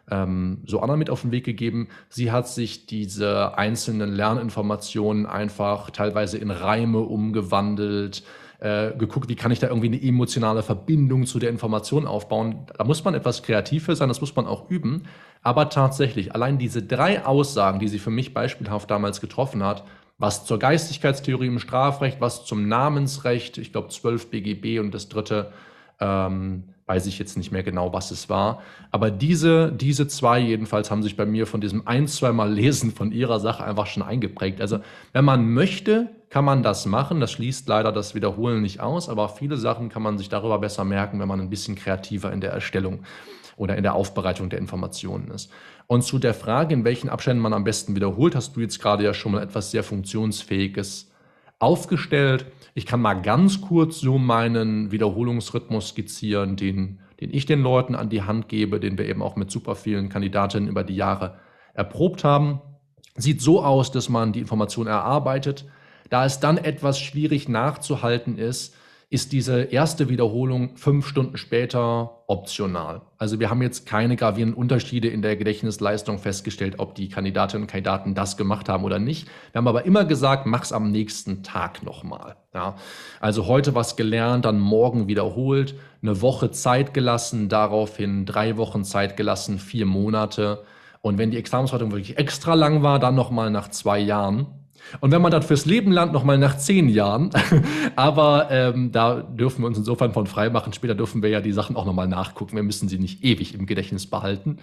ähm, so Anna mit auf den Weg gegeben. Sie hat sich diese einzelnen Lerninformationen einfach teilweise in Reime umgewandelt, äh, geguckt, wie kann ich da irgendwie eine emotionale Verbindung zu der Information aufbauen. Da muss man etwas kreativ für sein, das muss man auch üben. Aber tatsächlich, allein diese drei Aussagen, die sie für mich beispielhaft damals getroffen hat, was zur Geistigkeitstheorie im Strafrecht, was zum Namensrecht, ich glaube 12 BGB und das dritte ähm, weiß ich jetzt nicht mehr genau, was es war. Aber diese, diese zwei jedenfalls haben sich bei mir von diesem ein, zweimal Lesen von ihrer Sache einfach schon eingeprägt. Also wenn man möchte, kann man das machen. Das schließt leider das Wiederholen nicht aus, aber viele Sachen kann man sich darüber besser merken, wenn man ein bisschen kreativer in der Erstellung oder in der Aufbereitung der Informationen ist. Und zu der Frage, in welchen Abständen man am besten wiederholt, hast du jetzt gerade ja schon mal etwas sehr Funktionsfähiges aufgestellt. Ich kann mal ganz kurz so meinen Wiederholungsrhythmus skizzieren, den, den ich den Leuten an die Hand gebe, den wir eben auch mit super vielen Kandidatinnen über die Jahre erprobt haben. Sieht so aus, dass man die Information erarbeitet. Da es dann etwas schwierig nachzuhalten ist, ist diese erste Wiederholung fünf Stunden später optional. Also wir haben jetzt keine gravierenden Unterschiede in der Gedächtnisleistung festgestellt, ob die Kandidatinnen und Kandidaten das gemacht haben oder nicht. Wir haben aber immer gesagt, mach's am nächsten Tag nochmal. Ja, also heute was gelernt, dann morgen wiederholt, eine Woche Zeit gelassen, daraufhin drei Wochen Zeit gelassen, vier Monate. Und wenn die Examensvorbereitung wirklich extra lang war, dann nochmal nach zwei Jahren. Und wenn man dann fürs Leben lernt, nochmal nach zehn Jahren, aber ähm, da dürfen wir uns insofern von frei machen. Später dürfen wir ja die Sachen auch nochmal nachgucken. Wir müssen sie nicht ewig im Gedächtnis behalten.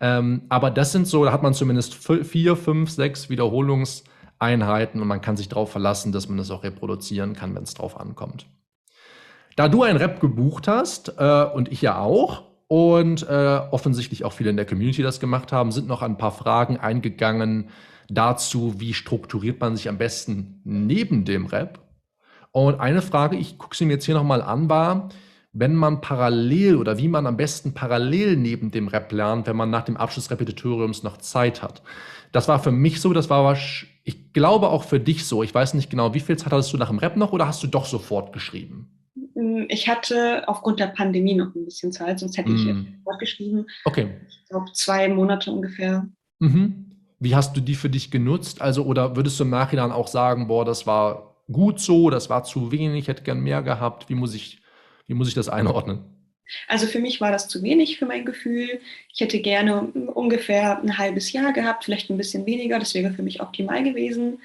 Ähm, aber das sind so, da hat man zumindest vier, fünf, sechs Wiederholungseinheiten und man kann sich darauf verlassen, dass man das auch reproduzieren kann, wenn es drauf ankommt. Da du ein Rap gebucht hast äh, und ich ja auch, und äh, offensichtlich auch viele in der Community das gemacht haben, sind noch ein paar Fragen eingegangen, dazu, wie strukturiert man sich am besten neben dem Rap. Und eine Frage, ich gucke sie mir jetzt hier nochmal an, war, wenn man parallel oder wie man am besten parallel neben dem Rap lernt, wenn man nach dem Abschluss des Repetitoriums noch Zeit hat. Das war für mich so, das war, ich glaube auch für dich so. Ich weiß nicht genau, wie viel Zeit hattest du nach dem Rap noch oder hast du doch sofort geschrieben? Mm, ich hatte aufgrund der Pandemie noch ein bisschen Zeit, sonst hätte ich mm. sofort geschrieben. Okay. Ich glaube, zwei Monate ungefähr. Mhm. Wie hast du die für dich genutzt? Also, oder würdest du im Nachhinein auch sagen, boah, das war gut so, das war zu wenig, hätte gern mehr gehabt? Wie muss ich, wie muss ich das einordnen? Also für mich war das zu wenig für mein Gefühl. Ich hätte gerne ungefähr ein halbes Jahr gehabt, vielleicht ein bisschen weniger. Das wäre für mich optimal gewesen.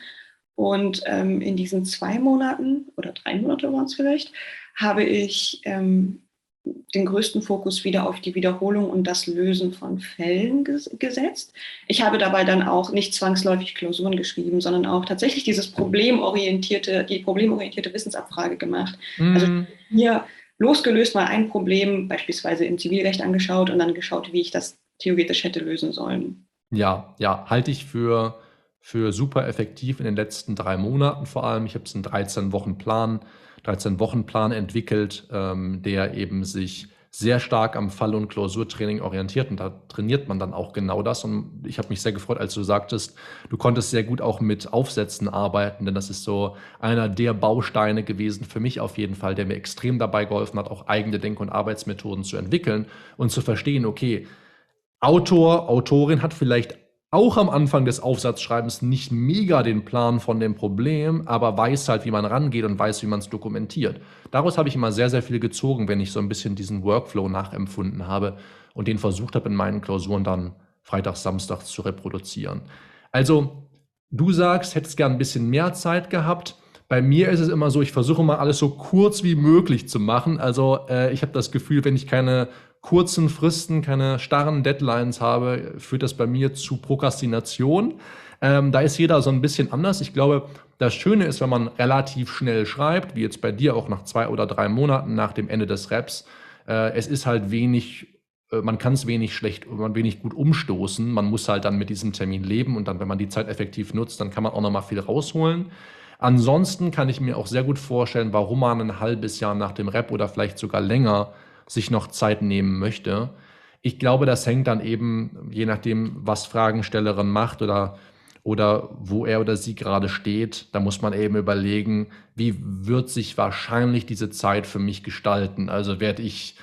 Und ähm, in diesen zwei Monaten oder drei Monate waren es vielleicht, habe ich ähm, den größten Fokus wieder auf die Wiederholung und das Lösen von Fällen ges gesetzt. Ich habe dabei dann auch nicht zwangsläufig Klausuren geschrieben, sondern auch tatsächlich dieses problemorientierte, die problemorientierte Wissensabfrage gemacht. Mm. Also hier losgelöst mal ein Problem beispielsweise im Zivilrecht angeschaut und dann geschaut, wie ich das theoretisch hätte lösen sollen. Ja, ja, halte ich für, für super effektiv in den letzten drei Monaten vor allem. Ich habe es einen 13 Wochen Plan, 13 Wochen Plan entwickelt, ähm, der eben sich sehr stark am Fall- und Klausurtraining orientiert und da trainiert man dann auch genau das. Und ich habe mich sehr gefreut, als du sagtest, du konntest sehr gut auch mit Aufsätzen arbeiten, denn das ist so einer der Bausteine gewesen für mich auf jeden Fall, der mir extrem dabei geholfen hat, auch eigene Denk- und Arbeitsmethoden zu entwickeln und zu verstehen, okay, Autor, Autorin hat vielleicht auch am Anfang des Aufsatzschreibens nicht mega den Plan von dem Problem, aber weiß halt, wie man rangeht und weiß, wie man es dokumentiert. Daraus habe ich immer sehr, sehr viel gezogen, wenn ich so ein bisschen diesen Workflow nachempfunden habe und den versucht habe, in meinen Klausuren dann freitags, samstags zu reproduzieren. Also, du sagst, hättest gern ein bisschen mehr Zeit gehabt. Bei mir ist es immer so, ich versuche mal alles so kurz wie möglich zu machen. Also äh, ich habe das Gefühl, wenn ich keine kurzen Fristen, keine starren Deadlines habe, führt das bei mir zu Prokrastination. Ähm, da ist jeder so ein bisschen anders. Ich glaube, das Schöne ist, wenn man relativ schnell schreibt, wie jetzt bei dir auch nach zwei oder drei Monaten nach dem Ende des Raps, äh, es ist halt wenig, äh, man kann es wenig schlecht, man wenig gut umstoßen. Man muss halt dann mit diesem Termin leben und dann, wenn man die Zeit effektiv nutzt, dann kann man auch noch mal viel rausholen. Ansonsten kann ich mir auch sehr gut vorstellen, warum man ein halbes Jahr nach dem Rap oder vielleicht sogar länger sich noch Zeit nehmen möchte. Ich glaube, das hängt dann eben, je nachdem, was Fragenstellerin macht oder, oder wo er oder sie gerade steht, da muss man eben überlegen, wie wird sich wahrscheinlich diese Zeit für mich gestalten. Also werde ich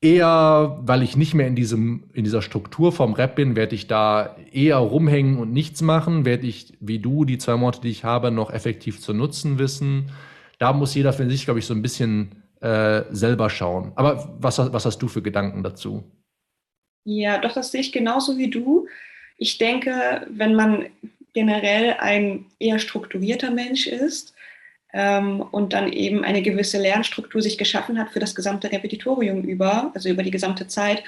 eher, weil ich nicht mehr in, diesem, in dieser Struktur vom Rap bin, werde ich da eher rumhängen und nichts machen, werde ich, wie du, die zwei Monate, die ich habe, noch effektiv zu nutzen wissen. Da muss jeder für sich, glaube ich, so ein bisschen äh, selber schauen. Aber was, was hast du für Gedanken dazu? Ja, doch, das sehe ich genauso wie du. Ich denke, wenn man generell ein eher strukturierter Mensch ist ähm, und dann eben eine gewisse Lernstruktur sich geschaffen hat für das gesamte Repetitorium über, also über die gesamte Zeit,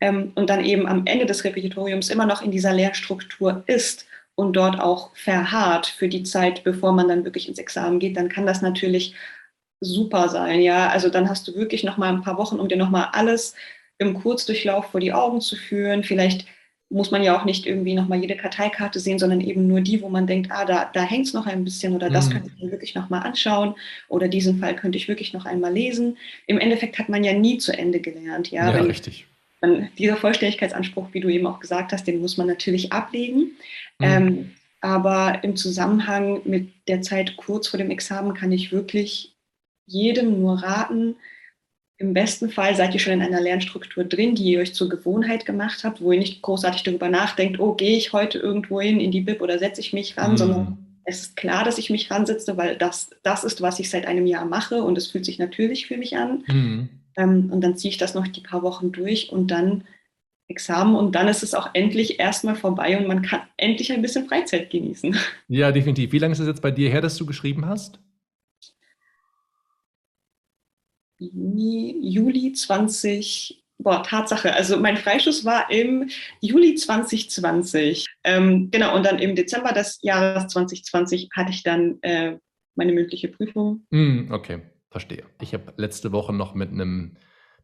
ähm, und dann eben am Ende des Repetitoriums immer noch in dieser Lernstruktur ist und dort auch verharrt für die Zeit, bevor man dann wirklich ins Examen geht, dann kann das natürlich super sein, ja. Also dann hast du wirklich noch mal ein paar Wochen, um dir noch mal alles im Kurzdurchlauf vor die Augen zu führen. Vielleicht muss man ja auch nicht irgendwie noch mal jede Karteikarte sehen, sondern eben nur die, wo man denkt, ah, da, da hängt es noch ein bisschen oder das mhm. könnte ich mir wirklich noch mal anschauen oder diesen Fall könnte ich wirklich noch einmal lesen. Im Endeffekt hat man ja nie zu Ende gelernt, ja. Ja, Wenn, richtig. Wenn dieser Vollständigkeitsanspruch, wie du eben auch gesagt hast, den muss man natürlich ablegen. Mhm. Ähm, aber im Zusammenhang mit der Zeit kurz vor dem Examen kann ich wirklich jedem nur raten, im besten Fall seid ihr schon in einer Lernstruktur drin, die ihr euch zur Gewohnheit gemacht habt, wo ihr nicht großartig darüber nachdenkt, oh, gehe ich heute irgendwo hin in die Bib oder setze ich mich ran, mhm. sondern es ist klar, dass ich mich ransetze, weil das, das ist, was ich seit einem Jahr mache und es fühlt sich natürlich für mich an. Mhm. Ähm, und dann ziehe ich das noch die paar Wochen durch und dann Examen und dann ist es auch endlich erstmal vorbei und man kann endlich ein bisschen Freizeit genießen. Ja, definitiv. Wie lange ist es jetzt bei dir her, dass du geschrieben hast? Juni, Juli 20, boah, Tatsache, also mein Freischuss war im Juli 2020. Ähm, genau, und dann im Dezember des Jahres 2020 hatte ich dann äh, meine mündliche Prüfung. Mm, okay, verstehe. Ich habe letzte Woche noch mit einem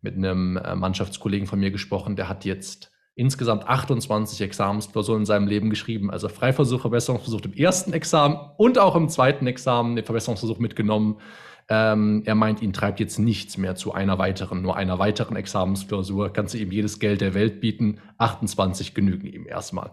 mit äh, Mannschaftskollegen von mir gesprochen, der hat jetzt insgesamt 28 Examensklausuren in seinem Leben geschrieben. Also Freiversuch, Verbesserungsversuch im ersten Examen und auch im zweiten Examen den Verbesserungsversuch mitgenommen. Ähm, er meint, ihn treibt jetzt nichts mehr zu einer weiteren, nur einer weiteren Examensklausur. Kannst du ihm jedes Geld der Welt bieten. 28 genügen ihm erstmal.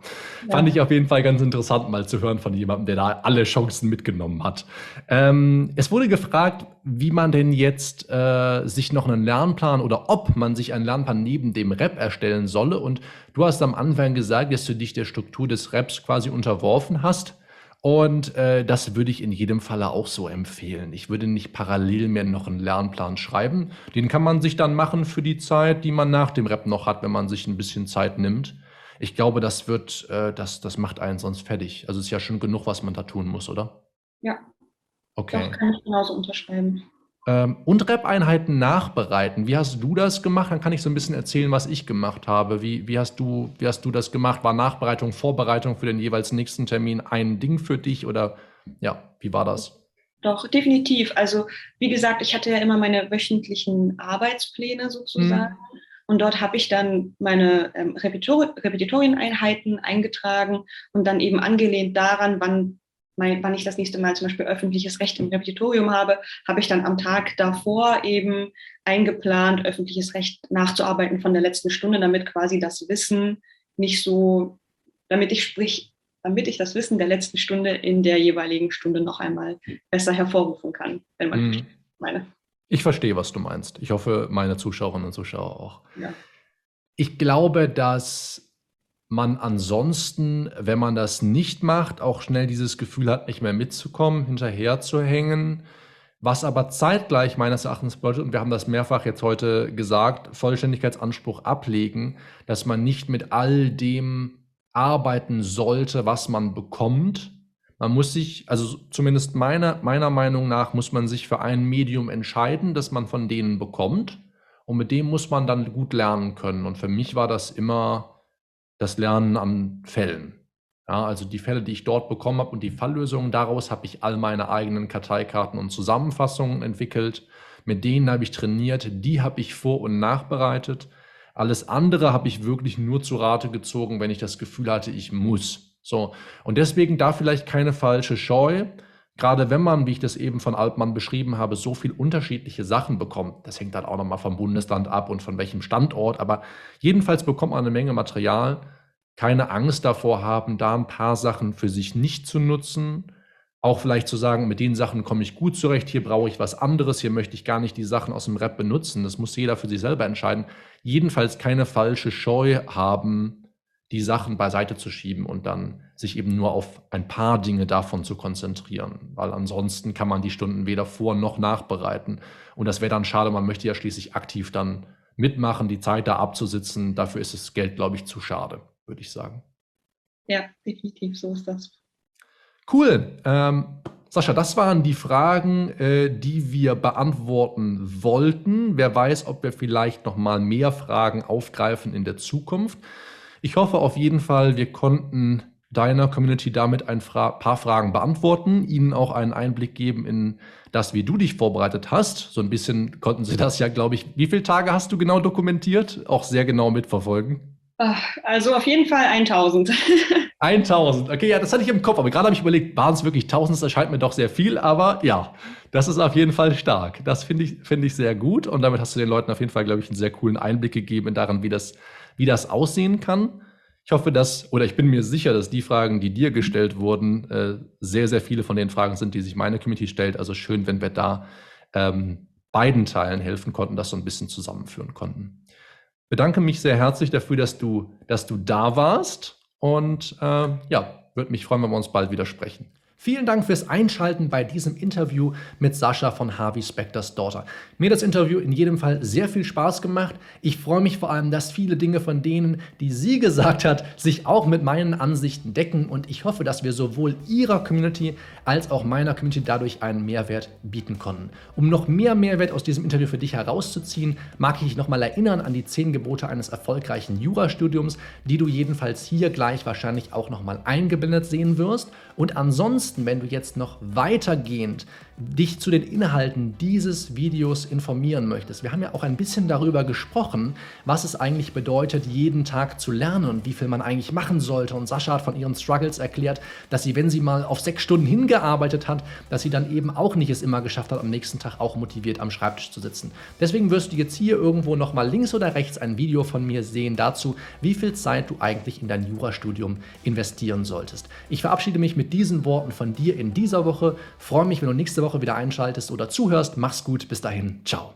Ja. Fand ich auf jeden Fall ganz interessant, mal zu hören von jemandem, der da alle Chancen mitgenommen hat. Ähm, es wurde gefragt, wie man denn jetzt äh, sich noch einen Lernplan oder ob man sich einen Lernplan neben dem Rap erstellen solle. Und du hast am Anfang gesagt, dass du dich der Struktur des Raps quasi unterworfen hast. Und äh, das würde ich in jedem Falle auch so empfehlen. Ich würde nicht parallel mehr noch einen Lernplan schreiben. Den kann man sich dann machen für die Zeit, die man nach dem Rap noch hat, wenn man sich ein bisschen Zeit nimmt. Ich glaube, das wird, äh, das, das macht einen sonst fertig. Also es ist ja schon genug, was man da tun muss, oder? Ja. Okay. Das kann ich genauso unterschreiben. Ähm, und Rap-Einheiten nachbereiten. Wie hast du das gemacht? Dann kann ich so ein bisschen erzählen, was ich gemacht habe. Wie, wie, hast, du, wie hast du das gemacht? War Nachbereitung, Vorbereitung für den jeweils nächsten Termin ein Ding für dich oder ja, wie war das? Doch, definitiv. Also, wie gesagt, ich hatte ja immer meine wöchentlichen Arbeitspläne sozusagen. Mhm. Und dort habe ich dann meine ähm, Repetitorieneinheiten eingetragen und dann eben angelehnt daran, wann mein, wann ich das nächste Mal zum Beispiel öffentliches Recht im Repetitorium habe, habe ich dann am Tag davor eben eingeplant, öffentliches Recht nachzuarbeiten von der letzten Stunde, damit quasi das Wissen nicht so, damit ich sprich, damit ich das Wissen der letzten Stunde in der jeweiligen Stunde noch einmal besser hervorrufen kann, wenn man mhm. meine. Ich verstehe, was du meinst. Ich hoffe, meine Zuschauerinnen und Zuschauer auch. Ja. Ich glaube, dass man ansonsten, wenn man das nicht macht, auch schnell dieses Gefühl hat, nicht mehr mitzukommen, hinterher zu hängen. Was aber zeitgleich meines Erachtens bedeutet, und wir haben das mehrfach jetzt heute gesagt, Vollständigkeitsanspruch ablegen, dass man nicht mit all dem arbeiten sollte, was man bekommt. Man muss sich, also zumindest meiner, meiner Meinung nach, muss man sich für ein Medium entscheiden, das man von denen bekommt. Und mit dem muss man dann gut lernen können. Und für mich war das immer das Lernen an Fällen. Ja, also die Fälle, die ich dort bekommen habe und die Falllösungen daraus habe ich all meine eigenen Karteikarten und Zusammenfassungen entwickelt. Mit denen habe ich trainiert, die habe ich vor- und nachbereitet. Alles andere habe ich wirklich nur zu Rate gezogen, wenn ich das Gefühl hatte, ich muss. So. Und deswegen da vielleicht keine falsche Scheu. Gerade wenn man, wie ich das eben von Altmann beschrieben habe, so viel unterschiedliche Sachen bekommt, das hängt dann auch nochmal vom Bundesland ab und von welchem Standort, aber jedenfalls bekommt man eine Menge Material. Keine Angst davor haben, da ein paar Sachen für sich nicht zu nutzen. Auch vielleicht zu sagen, mit den Sachen komme ich gut zurecht, hier brauche ich was anderes, hier möchte ich gar nicht die Sachen aus dem Rap benutzen. Das muss jeder für sich selber entscheiden. Jedenfalls keine falsche Scheu haben, die Sachen beiseite zu schieben und dann sich eben nur auf ein paar Dinge davon zu konzentrieren, weil ansonsten kann man die Stunden weder vor noch nachbereiten. Und das wäre dann schade, man möchte ja schließlich aktiv dann mitmachen, die Zeit da abzusitzen. Dafür ist das Geld, glaube ich, zu schade, würde ich sagen. Ja, definitiv, so ist das. Cool. Ähm, Sascha, das waren die Fragen, äh, die wir beantworten wollten. Wer weiß, ob wir vielleicht noch mal mehr Fragen aufgreifen in der Zukunft. Ich hoffe auf jeden Fall, wir konnten deiner Community damit ein Fra paar Fragen beantworten, ihnen auch einen Einblick geben in das, wie du dich vorbereitet hast. So ein bisschen konnten sie das ja, glaube ich. Wie viele Tage hast du genau dokumentiert? Auch sehr genau mitverfolgen. Also auf jeden Fall 1000. 1000, okay, ja, das hatte ich im Kopf, aber gerade habe ich überlegt, waren es wirklich 1000? Das erscheint mir doch sehr viel, aber ja, das ist auf jeden Fall stark. Das finde ich, finde ich sehr gut und damit hast du den Leuten auf jeden Fall, glaube ich, einen sehr coolen Einblick gegeben in daran, wie das wie das aussehen kann. Ich hoffe, dass, oder ich bin mir sicher, dass die Fragen, die dir gestellt wurden, äh, sehr, sehr viele von den Fragen sind, die sich meine Community stellt. Also schön, wenn wir da ähm, beiden Teilen helfen konnten, das so ein bisschen zusammenführen konnten. Bedanke mich sehr herzlich dafür, dass du, dass du da warst und äh, ja, würde mich freuen, wenn wir uns bald wieder sprechen. Vielen Dank fürs Einschalten bei diesem Interview mit Sascha von Harvey Specters Daughter. Mir hat das Interview in jedem Fall sehr viel Spaß gemacht. Ich freue mich vor allem, dass viele Dinge von denen, die sie gesagt hat, sich auch mit meinen Ansichten decken und ich hoffe, dass wir sowohl ihrer Community als auch meiner Community dadurch einen Mehrwert bieten konnten. Um noch mehr Mehrwert aus diesem Interview für dich herauszuziehen, mag ich dich nochmal erinnern an die zehn Gebote eines erfolgreichen Jurastudiums, die du jedenfalls hier gleich wahrscheinlich auch nochmal eingeblendet sehen wirst. Und ansonsten wenn du jetzt noch weitergehend dich zu den Inhalten dieses Videos informieren möchtest. Wir haben ja auch ein bisschen darüber gesprochen, was es eigentlich bedeutet, jeden Tag zu lernen und wie viel man eigentlich machen sollte. Und Sascha hat von ihren Struggles erklärt, dass sie, wenn sie mal auf sechs Stunden hingearbeitet hat, dass sie dann eben auch nicht es immer geschafft hat, am nächsten Tag auch motiviert am Schreibtisch zu sitzen. Deswegen wirst du jetzt hier irgendwo nochmal links oder rechts ein Video von mir sehen dazu, wie viel Zeit du eigentlich in dein Jurastudium investieren solltest. Ich verabschiede mich mit diesen Worten von dir in dieser Woche. Freue mich, wenn du Woche wieder einschaltest oder zuhörst. Mach's gut. Bis dahin. Ciao.